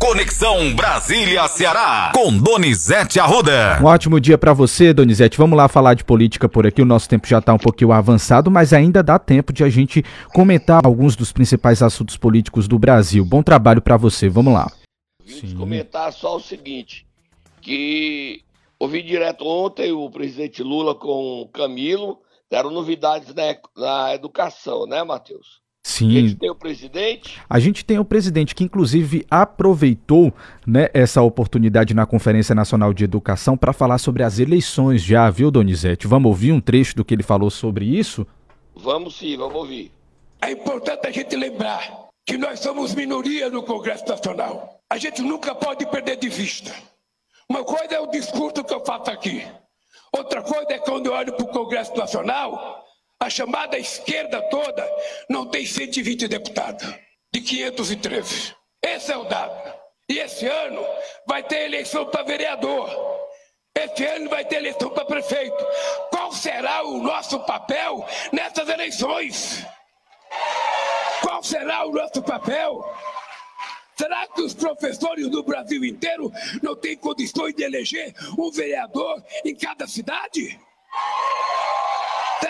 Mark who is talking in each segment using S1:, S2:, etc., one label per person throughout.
S1: Conexão Brasília-Ceará, com Donizete Arruda.
S2: Um ótimo dia para você, Donizete. Vamos lá falar de política por aqui. O nosso tempo já está um pouquinho avançado, mas ainda dá tempo de a gente comentar alguns dos principais assuntos políticos do Brasil. Bom trabalho para você. Vamos lá.
S3: Vim comentar só o seguinte, que ouvi direto ontem o presidente Lula com o Camilo, deram novidades na, na educação, né, Matheus?
S2: Sim.
S3: A gente tem o presidente.
S2: A gente tem o presidente que, inclusive, aproveitou né, essa oportunidade na Conferência Nacional de Educação para falar sobre as eleições já, viu, Donizete? Vamos ouvir um trecho do que ele falou sobre isso?
S3: Vamos sim, vamos ouvir.
S4: É importante a gente lembrar que nós somos minoria no Congresso Nacional. A gente nunca pode perder de vista. Uma coisa é o discurso que eu faço aqui. Outra coisa é quando eu olho para o Congresso Nacional a chamada esquerda toda não tem 120 deputados, de 513. Esse é o dado. E esse ano vai ter eleição para vereador. Esse ano vai ter eleição para prefeito. Qual será o nosso papel nessas eleições? Qual será o nosso papel? Será que os professores do Brasil inteiro não têm condições de eleger um vereador em cada cidade?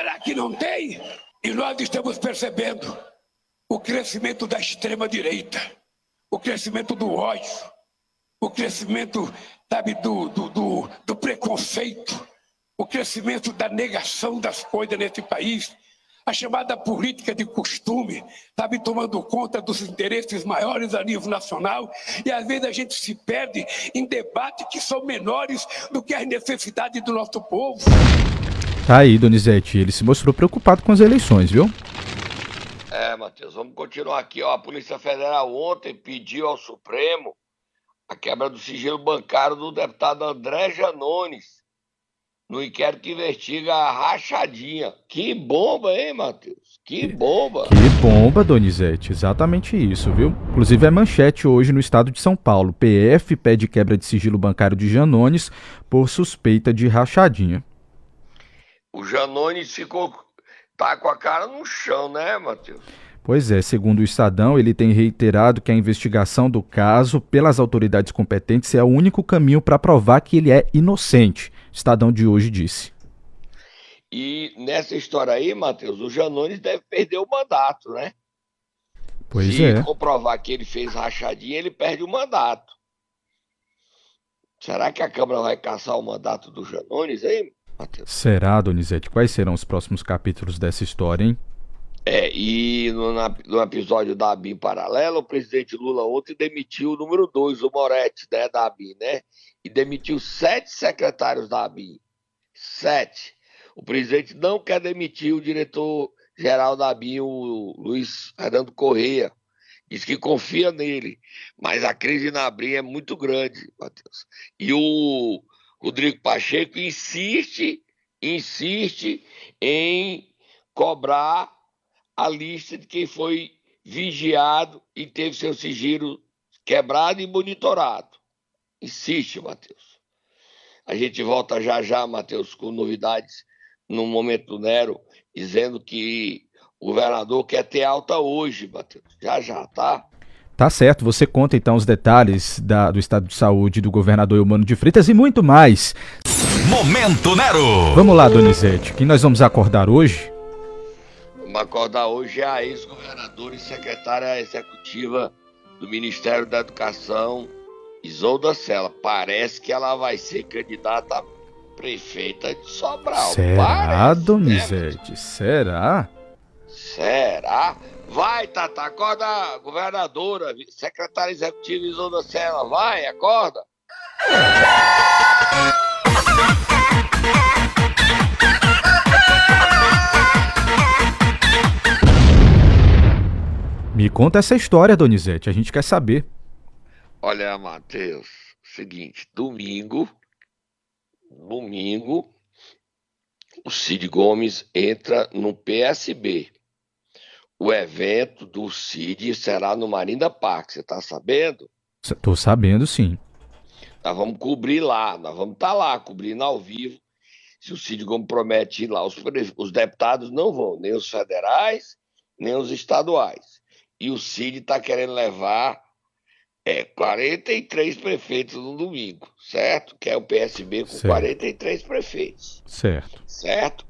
S4: Será que não tem? E nós estamos percebendo o crescimento da extrema-direita, o crescimento do ódio, o crescimento, sabe, do, do, do, do preconceito, o crescimento da negação das coisas nesse país, a chamada política de costume, sabe, tomando conta dos interesses maiores a nível nacional, e às vezes a gente se perde em debates que são menores do que as necessidades do nosso povo.
S2: Tá aí, Donizete. Ele se mostrou preocupado com as eleições, viu?
S3: É, Matheus, vamos continuar aqui. Ó, a Polícia Federal ontem pediu ao Supremo a quebra do sigilo bancário do deputado André Janones no inquérito que investiga a rachadinha. Que bomba, hein, Matheus? Que bomba!
S2: Que bomba, Donizete. Exatamente isso, viu? Inclusive é manchete hoje no estado de São Paulo. PF pede quebra de sigilo bancário de Janones por suspeita de rachadinha.
S3: O Janones ficou. tá com a cara no chão, né, Matheus?
S2: Pois é, segundo o Estadão, ele tem reiterado que a investigação do caso pelas autoridades competentes é o único caminho para provar que ele é inocente. Estadão de hoje disse.
S3: E nessa história aí, Matheus, o Janones deve perder o mandato, né?
S2: Pois
S3: Se
S2: é.
S3: comprovar que ele fez rachadinha, ele perde o mandato. Será que a Câmara vai caçar o mandato do Janones aí, Matheus?
S2: Será, Donizete? Quais serão os próximos capítulos dessa história, hein?
S3: É, e no, na- no episódio da ABIN paralela, o presidente Lula ontem demitiu o número 2, o Moretti, né, da ABIN, né? E demitiu sete secretários da ABIN. Sete. O presidente não quer demitir o diretor-geral da ABIN, o Luiz Fernando Correia. Diz que confia nele. Mas a crise na ABIN é muito grande, Matheus. E o Rodrigo Pacheco insiste, insiste em cobrar a lista de quem foi vigiado e teve seu sigilo quebrado e monitorado. Insiste, Matheus. A gente volta já já, Matheus, com novidades no momento do Nero, dizendo que o governador quer ter alta hoje, Matheus. Já já, tá?
S2: Tá certo, você conta então os detalhes da- do estado de saúde do governador Eumano de Freitas e muito mais.
S1: Momento Nero.
S2: Vamos lá, Donizete, quem nós vamos acordar hoje?
S3: Vamos acordar hoje é a ex-governadora e secretária executiva do Ministério da Educação, Isolda Sela. Parece que ela vai ser candidata a prefeita de Sobral.
S2: Será,
S3: Parece, né?
S2: Donizete? Será?
S3: Será? Vai, Tata, acorda, governadora, secretária executiva Isolda Sela. Vai, acorda.
S2: Me conta essa história, Donizete, a gente quer saber.
S3: Olha, Matheus, seguinte, domingo, domingo, o Cid Gomes entra no PSB. O evento do Cid será no Marinda Park, você tá sabendo?
S2: Tô sabendo sim.
S3: Nós vamos cobrir lá, nós vamos estar lá, cobrindo ao vivo. Se o Cid Gomes promete ir lá, os, os deputados não vão, nem os federais, nem os estaduais. E o Cid está querendo levar É, 43 prefeitos no domingo, certo? Que é o PSB com
S2: Certo.
S3: 43 prefeitos,
S2: Certo.
S3: certo?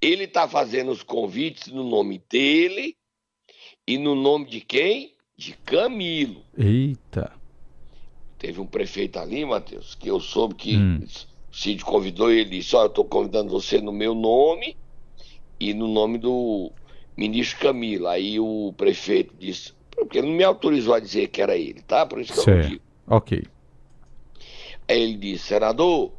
S3: Ele está fazendo os convites no nome dele e no nome de quem? De Camilo.
S2: Eita.
S3: Teve um prefeito ali, Matheus, que eu soube que
S2: Hum.
S3: o Cid convidou ele e disse: Ó, eu estou convidando você no meu nome e no nome do ministro Camilo. Aí o prefeito disse: porque ele não me autorizou a dizer que era ele, tá? Por isso que eu não digo.
S2: Ok.
S3: Aí ele disse: senador,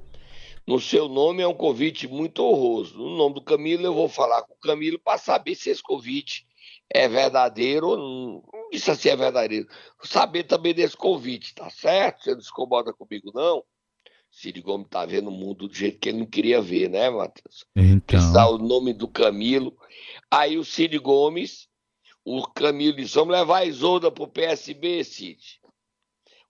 S3: no seu nome é um convite muito honroso. No nome do Camilo, eu vou falar com o Camilo para saber se esse convite é verdadeiro ou não. Não disse assim é verdadeiro. Saber também desse convite, tá certo? Você não se incomoda comigo, não? Cid Gomes tá vendo o mundo do jeito que ele não queria ver, né, Matheus?
S2: Então.
S3: o nome do Camilo. Aí o Cid Gomes, o Camilo disse: vamos levar a Isolda pro PSB, Cid.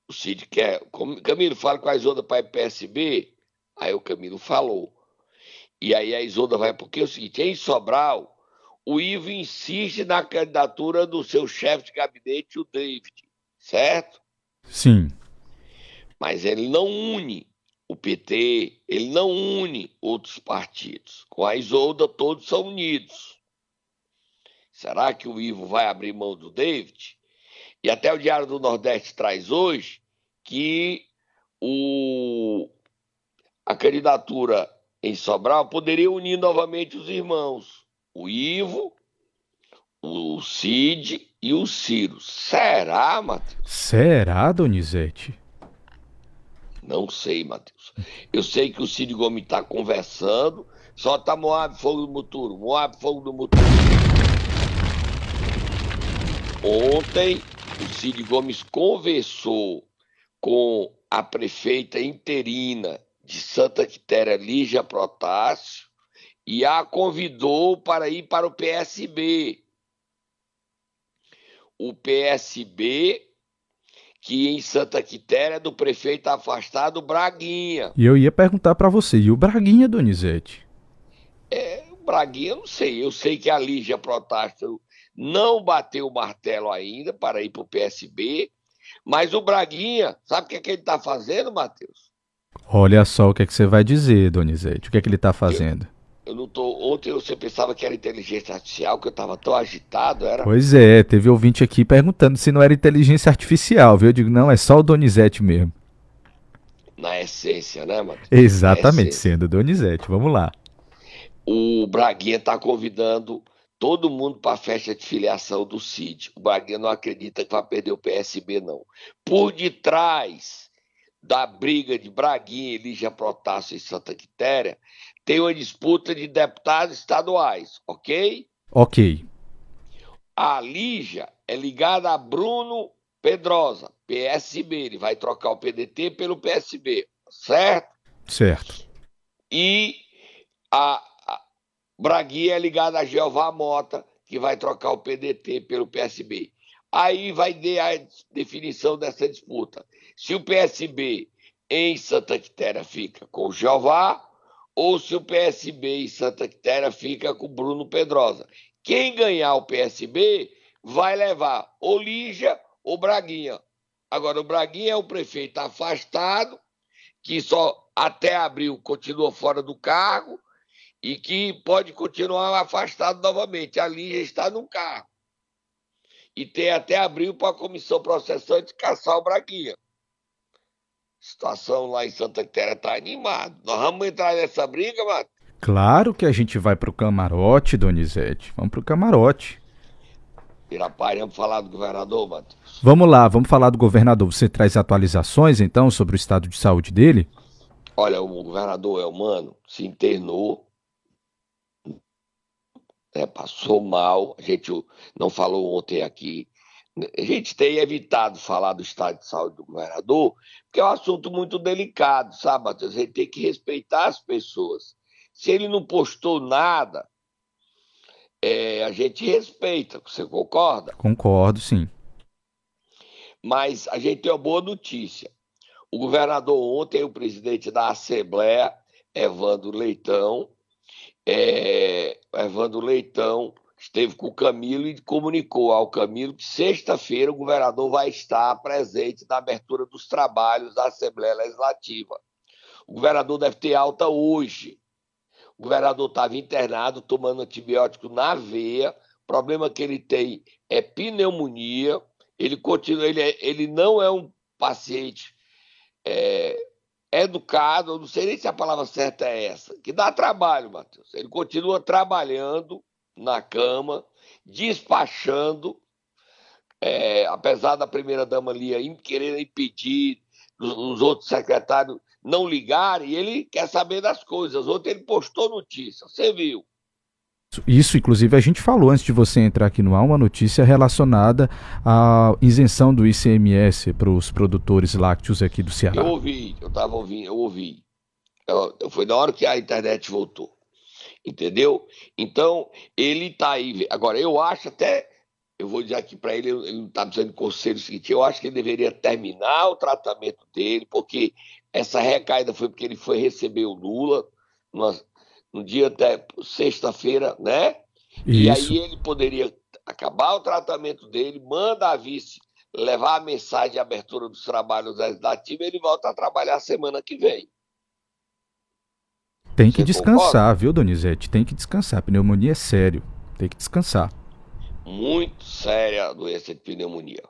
S3: O Cid quer. "Com- Camilo, fala com a Isolda para PSB. Aí o Camilo falou. E aí a Isolda vai, porque é o seguinte: em Sobral, o Ivo insiste na candidatura do seu chefe de gabinete, o David, certo?
S2: Sim.
S3: Mas ele não une o PT, ele não une outros partidos. Com a Isolda, todos são unidos. Será que o Ivo vai abrir mão do David? E até o Diário do Nordeste traz hoje que o, a candidatura em Sobral poderia unir novamente os irmãos, o Ivo, o Cid e o Ciro. Será, Matheus?
S2: Será, Donizete?
S3: Não sei, Matheus. Eu sei que o Cid Gomes está conversando. Só tá Moab Fogo do Muturo. Moab Fogo do Muturo. Ontem, o Cid Gomes conversou com a prefeita interina de Santa Quitéria, Lígia Protásio, e a convidou para ir para o PSB. O PSB que em Santa Quitéria é do prefeito afastado Braguinha.
S2: E eu ia perguntar pra você, e o Braguinha, Donizete?
S3: É, o Braguinha, eu não sei. Eu sei que a Lígia Protásio não bateu o martelo ainda para ir para o PSB, mas o Braguinha, sabe o que, é que ele está fazendo, Matheus?
S2: Olha só o que é que você vai dizer, Donizete. O que é que ele tá fazendo?
S3: Eu não tô. Ontem você pensava que era inteligência artificial, que eu estava tão agitado, era.
S2: Pois é, teve ouvinte aqui perguntando se não era inteligência artificial, viu? Eu digo, não, é só o Donizete mesmo.
S3: Na essência, né, Matheus?
S2: Exatamente, sendo Donizete. Vamos lá.
S3: o Braguinha está convidando todo mundo para a festa de filiação do CID. O Braguinha não acredita que vai perder o PSB, não. Por detrás da briga de Braguinha e Lígia Protássio em Santa Quitéria, tem uma disputa de deputados estaduais, ok?
S2: Ok.
S3: A Lígia é ligada a Bruno Pedrosa, PSB. Ele vai trocar o PDT pelo PSB, certo?
S2: Certo.
S3: E a, a Braguinha é ligada a Jeová Mota, que vai trocar o PDT pelo PSB. Aí vai ter a definição dessa disputa. Se o PSB em Santa Quitéria fica com o Jeová, ou se o PSB em Santa Quitéria fica com o Bruno Pedrosa. Quem ganhar o PSB vai levar ou Lígia ou Braguinha. Agora, o Braguinha é o prefeito afastado, que só até abril continua fora do cargo e que pode continuar afastado novamente. A Lígia está no cargo. E tem até abril para a comissão processante caçar o Braguinha. A situação lá em Santa Quitéria está animada. Nós vamos entrar nessa briga, Mato?
S2: Claro que a gente vai pro camarote, Donizete. Vamos pro camarote.
S3: Pirapari, vamos falar do governador, Matheus?
S2: Vamos lá, vamos falar do governador. Você traz atualizações, então, sobre o estado de saúde dele?
S3: Olha, o governador Elmano se internou, né, passou mal. A gente não falou ontem aqui. A gente tem evitado falar do estado de saúde do governador, porque é um assunto muito delicado, sabe, Matheus? A gente tem que respeitar as pessoas. Se ele não postou nada, é, a gente respeita, você concorda?
S2: Concordo, sim.
S3: Mas a gente tem uma boa notícia. O governador ontem, o presidente da Assembleia, Evandro Leitão, é, Evandro Leitão esteve com o Camilo e comunicou ao Camilo que sexta-feira o governador vai estar presente na abertura dos trabalhos da Assembleia Legislativa. O governador deve ter alta hoje. O governador estava internado, tomando antibiótico na veia. O problema que ele tem é pneumonia. Ele continua, ele, é, ele não é um paciente é, educado, não sei nem se a palavra certa é essa, que dá trabalho, Matheus. Ele continua trabalhando na cama, despachando, é, apesar da primeira-dama ali querer impedir os outros secretários não ligarem, ele quer saber das coisas. Ontem ele postou notícia, você viu.
S2: Isso, inclusive, a gente falou antes de você entrar aqui no ar, uma notícia relacionada à isenção do ICMS para os produtores lácteos aqui do Ceará.
S3: Eu ouvi, eu estava ouvindo, eu ouvi. Eu, eu, foi na hora que a internet voltou. Entendeu? Então, ele está aí. Agora, eu acho até, eu vou dizer aqui para ele, ele não está dizendo conselho seguinte, eu acho que ele deveria terminar o tratamento dele, porque essa recaída foi porque ele foi receber o Lula numa, no dia até sexta-feira, né? Isso. E aí ele poderia acabar o tratamento dele, manda a vice levar a mensagem de abertura dos trabalhos legislativos e ele volta a trabalhar semana que vem.
S2: Tem que Você descansar, concorda? viu, Donizete? Tem que descansar. Pneumonia é sério. Tem que descansar.
S3: Muito séria a doença de pneumonia.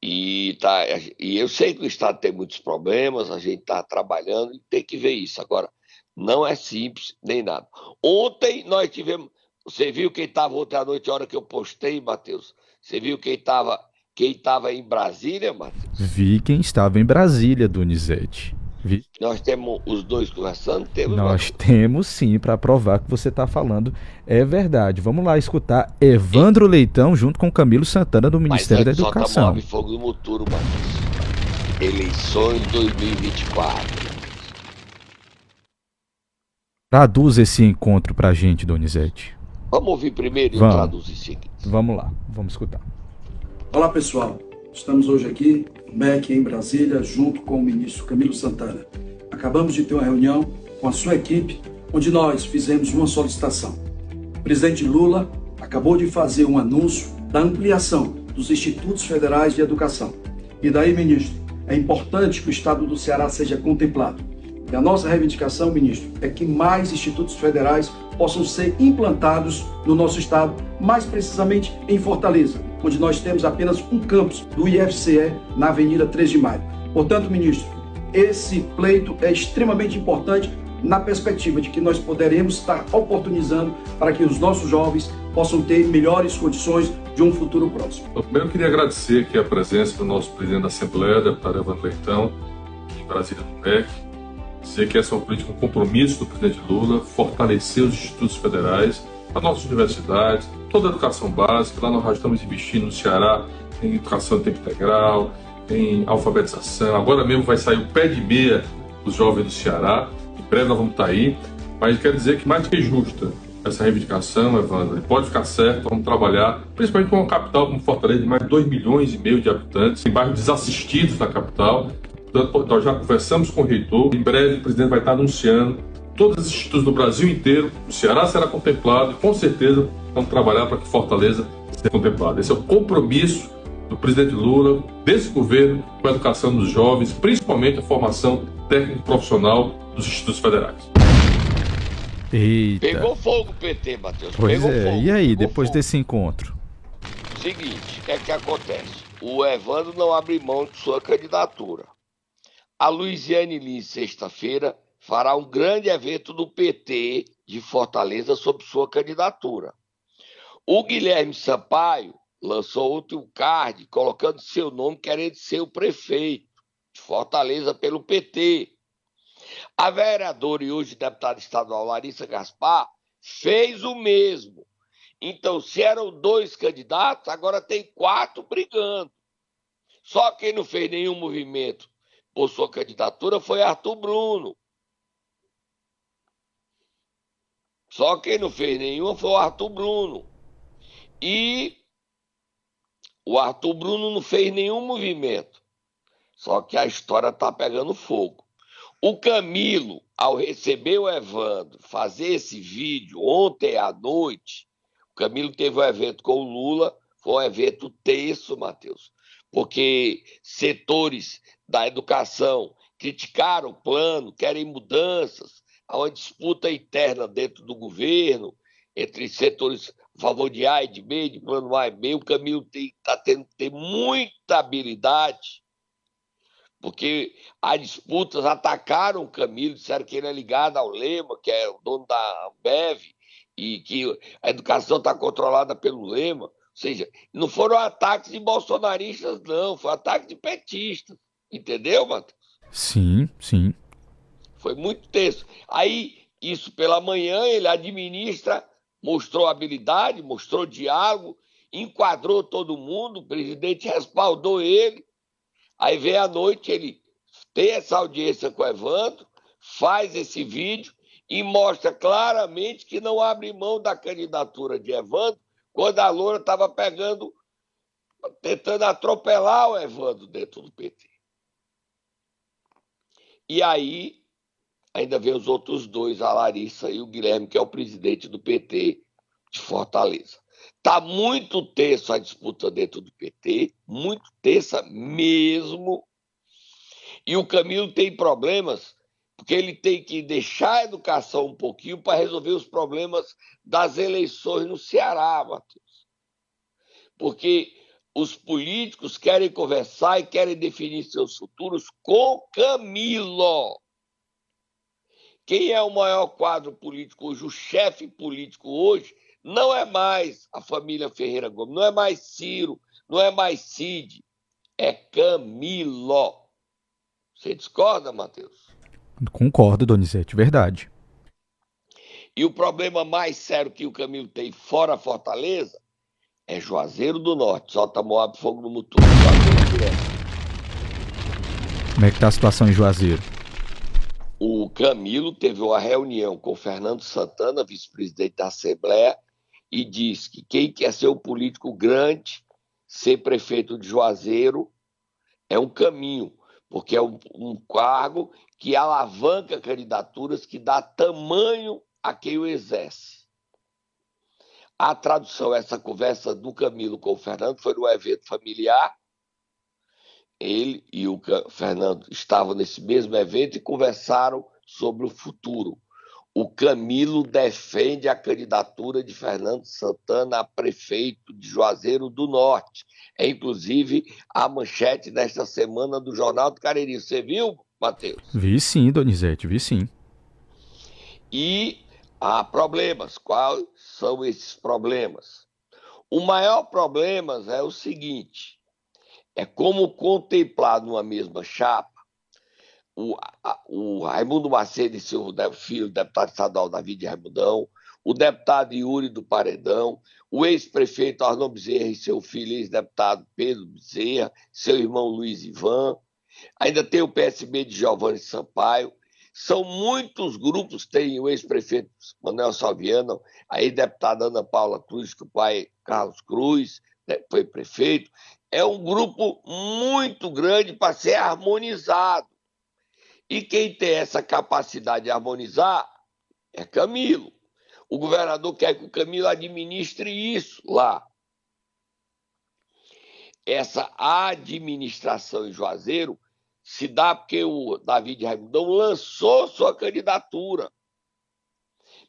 S3: E, tá, e eu sei que o Estado tem muitos problemas, a gente está trabalhando e tem que ver isso. Agora, não é simples nem nada. Ontem nós tivemos. Você viu quem estava ontem à noite, a hora que eu postei, Matheus? Você viu quem estava quem estava em Brasília, Matheus?
S2: Vi quem estava em Brasília, Donizete. Vi.
S3: Nós temos os dois conversando?
S2: Temos Nós temos sim, para provar que você está falando é verdade. Vamos lá escutar Evandro Leitão junto com Camilo Santana do Ministério Mas da Educação. Move
S3: fogo no muturo, Matheus. Eleições 2024.
S2: Traduz esse encontro para a gente, Donizete.
S3: Vamos ouvir primeiro e vamos. traduz em seguida.
S2: Vamos lá, vamos escutar.
S5: Olá, pessoal. Estamos hoje aqui MEC, em Brasília, junto com o ministro Camilo Santana. Acabamos de ter uma reunião com a sua equipe, onde nós fizemos uma solicitação. O presidente Lula acabou de fazer um anúncio da ampliação dos institutos federais de educação. E daí, ministro, é importante que o estado do Ceará seja contemplado e a nossa reivindicação, ministro, é que mais institutos federais possam ser implantados no nosso estado, mais precisamente em Fortaleza, onde nós temos apenas um campus do IFCE na Avenida 3 de Maio. Portanto, ministro, esse pleito é extremamente importante na perspectiva de que nós poderemos estar oportunizando para que os nossos jovens possam ter melhores condições de um futuro próximo.
S6: Eu primeiro queria agradecer aqui a presença do nosso presidente da Assembleia, deputado Evandro Leitão, em Brasília do MEC, dizer que essa é uma política, um compromisso do presidente Lula, fortalecer os institutos federais, as nossas universidades, toda a educação básica. Lá nós já estamos investindo no Ceará em educação de tempo integral, em alfabetização. Agora mesmo vai sair o pé de meia dos jovens do Ceará. Em breve nós vamos estar aí. Mas quer dizer que mais que justa essa reivindicação, Evandro, pode ficar certo, vamos trabalhar, principalmente com uma capital como Fortaleza, de mais de 2 milhões e meio de habitantes, em bairros desassistidos da capital, nós já conversamos com o reitor. Em breve, o presidente vai estar anunciando todos os institutos do Brasil inteiro. O Ceará será contemplado e, com certeza, vamos trabalhar para que Fortaleza seja contemplada. Esse é o compromisso do presidente Lula, desse governo, com a educação dos jovens, principalmente a formação técnico profissional dos institutos federais.
S3: Eita. Pegou fogo o PT, Matheus.
S2: Pois
S3: Pegou
S2: é,
S3: fogo.
S2: e aí, depois fogo. desse encontro?
S3: Seguinte, o que é que acontece? O Evandro não abre mão de sua candidatura. A Luiziane Lins, sexta-feira, fará um grande evento do PT de Fortaleza sob sua candidatura. O Guilherme Sampaio lançou outro card colocando seu nome, querendo ser o prefeito de Fortaleza pelo PT. A vereadora e hoje deputada estadual Larissa Gaspar fez o mesmo. Então, se eram dois candidatos, agora tem quatro brigando. Só quem não fez nenhum movimento por sua candidatura foi Arthur Bruno. Só quem não fez nenhuma foi o Arthur Bruno. E o Arthur Bruno não fez nenhum movimento. Só que a história está pegando fogo. O Camilo, ao receber o Evandro, fazer esse vídeo ontem à noite, O Camilo teve um evento com o Lula, foi um evento tenso, Matheus, porque setores da educação criticaram o plano, querem mudanças, há uma disputa interna dentro do governo, entre setores a favor de A e de B, de plano A e B. O Camilo está tendo que ter muita habilidade, porque as disputas atacaram o Camilo, disseram que ele é ligado ao Lema, que é o dono da Bev, e que a educação está controlada pelo Lema. Ou seja, não foram ataques de bolsonaristas, não, foi ataque de petistas. Entendeu, Matheus?
S2: Sim, sim.
S3: Foi muito tenso. Aí, isso pela manhã, ele administra, mostrou habilidade, mostrou diálogo, enquadrou todo mundo, o presidente respaldou ele. Aí vem à noite, ele tem essa audiência com o Evandro, faz esse vídeo e mostra claramente que não abre mão da candidatura de Evandro quando a Loura estava pegando, tentando atropelar o Evandro dentro do PT. E aí ainda vem os outros dois, a Larissa e o Guilherme, que é o presidente do PT de Fortaleza. Está muito tenso a disputa dentro do PT, muito tensa mesmo. E o Camilo tem problemas, porque ele tem que deixar a educação um pouquinho para resolver os problemas das eleições no Ceará, Matheus. Porque os políticos querem conversar e querem definir seus futuros com Camilo. Quem é o maior quadro político hoje, o chefe político hoje, não é mais a família Ferreira Gomes, não é mais Ciro, não é mais Cid, é Camilo. Você discorda, Matheus?
S2: Concordo, Donizete, verdade.
S3: E o problema mais sério que o Camilo tem fora Fortaleza é Juazeiro do Norte, solta Moab, fogo no motor.
S2: Como é que tá a situação em Juazeiro?
S3: Camilo teve uma reunião com Fernando Santana, vice-presidente da Assembleia, e disse que quem quer ser um político grande, ser prefeito de Juazeiro, é um caminho, porque é um, um cargo que alavanca candidaturas, que dá tamanho a quem o exerce. A tradução, essa conversa do Camilo com o Fernando foi num evento familiar. Ele e o Fernando estavam nesse mesmo evento e conversaram sobre o futuro. O Camilo defende a candidatura de Fernando Santana a prefeito de Juazeiro do Norte. É inclusive a manchete desta semana do Jornal do Cariri. Você viu, Matheus?
S2: Vi sim, Donizete, vi sim.
S3: E há problemas. Quais são esses problemas? O maior problema é o seguinte: é como contemplar numa mesma chapa o, a, o Raimundo Macedo e seu filho, deputado estadual David Raimundão, o deputado Yuri do Paredão, o ex-prefeito Arnon Bezerra e seu filho, ex-deputado Pedro Bezerra, seu irmão Luiz Ivan, ainda tem o PSB de Giovanni Sampaio, são muitos grupos, tem o ex-prefeito Manuel Salviano, a ex-deputada Ana Paula Cruz, que o pai Carlos Cruz né, foi prefeito. É um grupo muito grande para ser harmonizado. E quem tem essa capacidade de harmonizar é Camilo. O governador quer que o Camilo administre isso lá. Essa administração em Juazeiro se dá porque o David Raimundão lançou sua candidatura.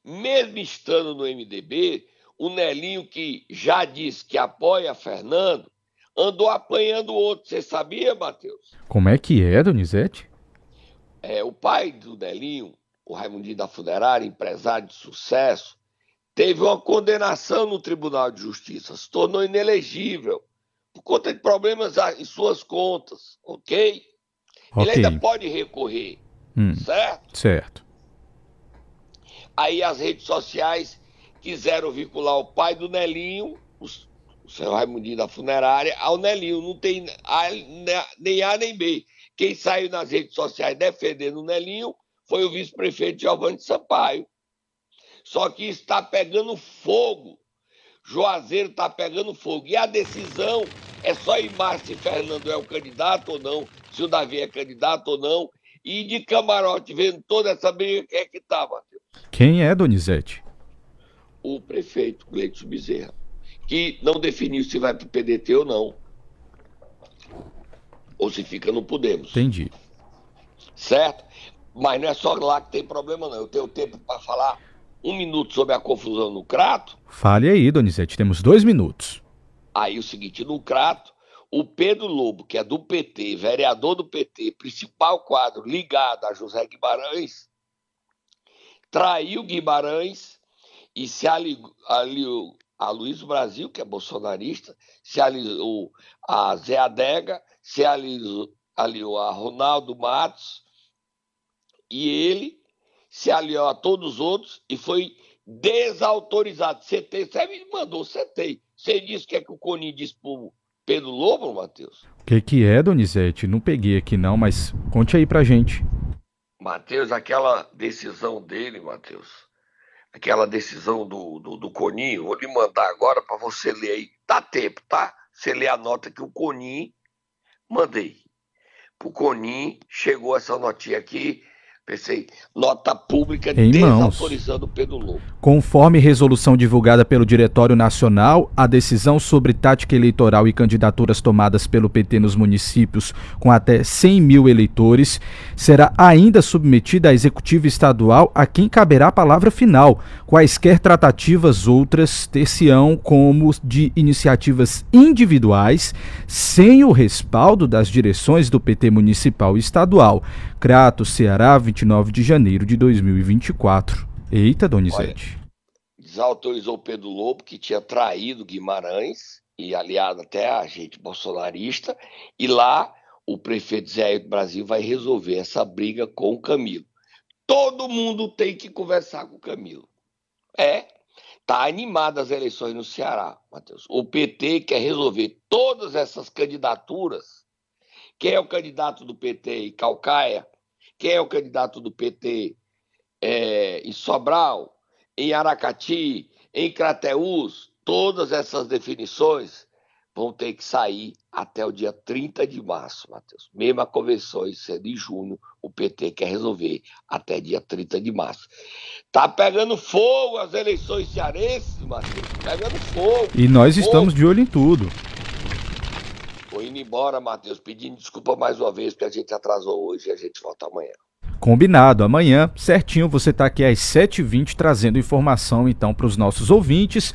S3: Mesmo estando no MDB, o Nelinho, que já disse que apoia Fernando, andou apanhando o outro. Você sabia, Matheus?
S2: Como é que é, Donizete?
S3: É, o pai do Nelinho, o Raimundinho da Funerária, empresário de sucesso, teve uma condenação no Tribunal de Justiça, se tornou inelegível por conta de problemas em suas contas, ok? Okay. Ele ainda pode recorrer, hum, certo?
S2: Certo.
S3: Aí as redes sociais quiseram vincular o pai do Nelinho, o, o seu Raimundinho da funerária, ao Nelinho. Não tem a, nem A nem B. Quem saiu nas redes sociais defendendo o Nelinho foi o vice-prefeito Giovanni Sampaio. Só que está pegando fogo. Juazeiro está pegando fogo. E a decisão é só em março se Fernando é o candidato ou não, se o Davi é candidato ou não. E de camarote, vendo toda essa briga, quem é que tá, Matheus?
S2: Quem é, Donizete?
S3: o prefeito Gleito Bezerra, que não definiu se vai para o PDT ou não. Ou se fica no Podemos.
S2: Entendi.
S3: Certo? Mas não é só lá que tem problema, não. Eu tenho tempo para falar um minuto sobre a confusão no Crato.
S2: Fale aí, Donizete, temos dois minutos.
S3: Aí o seguinte, no Crato, o Pedro Lobo, que é do PT, vereador do PT, principal quadro ligado a José Guimarães, traiu Guimarães e se aliou, aliou a Luiz Brasil, que é bolsonarista, se aliou a Zé Adega, se aliou, aliou a Ronaldo Matos, e ele se aliou a todos os outros e foi desautorizado. Você, tem, você me mandou, você tem. Você disse o que é que o Coni disse pro Pedro Lobo, Matheus?
S2: O que, que é, Donizete? Não peguei aqui não, mas conte aí pra gente.
S3: Matheus, aquela decisão dele, Matheus, aquela decisão do, do, do vou lhe mandar agora para você ler aí. Dá tempo, tá? Você lê a nota que o Coni mandei. O Coni chegou essa notinha aqui Pensei, nota pública
S2: em
S3: desautorizando mãos. Pedro Lobo.
S2: Conforme resolução divulgada pelo Diretório Nacional, a decisão sobre tática eleitoral e candidaturas tomadas pelo PT nos municípios com até 100 mil eleitores será ainda submetida à Executiva Estadual, a quem caberá a palavra final. Quaisquer tratativas outras ter-se-ão como de iniciativas individuais, sem o respaldo das direções do PT municipal e estadual. Crato, Ceará, 29 de janeiro de 2024. Eita, Donizete. Olha,
S3: desautorizou Pedro Lobo, que tinha traído Guimarães, e aliado até a gente bolsonarista, e lá o prefeito Zé do Brasil vai resolver essa briga com o Camilo. Todo mundo tem que conversar com o Camilo. É, tá animada as eleições no Ceará, Matheus. O PT quer resolver todas essas candidaturas. Quem é o candidato do PT em Calcaia? Quem é o candidato do PT é, em Sobral, em Aracati, em Crateús, todas essas definições vão ter que sair até o dia 30 de março, Matheus. Mesmo a convenção sendo em junho, o PT quer resolver até dia 30 de março. Tá pegando fogo as eleições cearenses, Matheus. Pegando fogo.
S2: E nós fogo. estamos de olho em tudo.
S3: Indo embora, Matheus, pedindo desculpa mais uma vez porque a gente atrasou hoje e a gente volta amanhã.
S2: Combinado, amanhã, certinho, você está aqui às 7h20 trazendo informação então para os nossos ouvintes.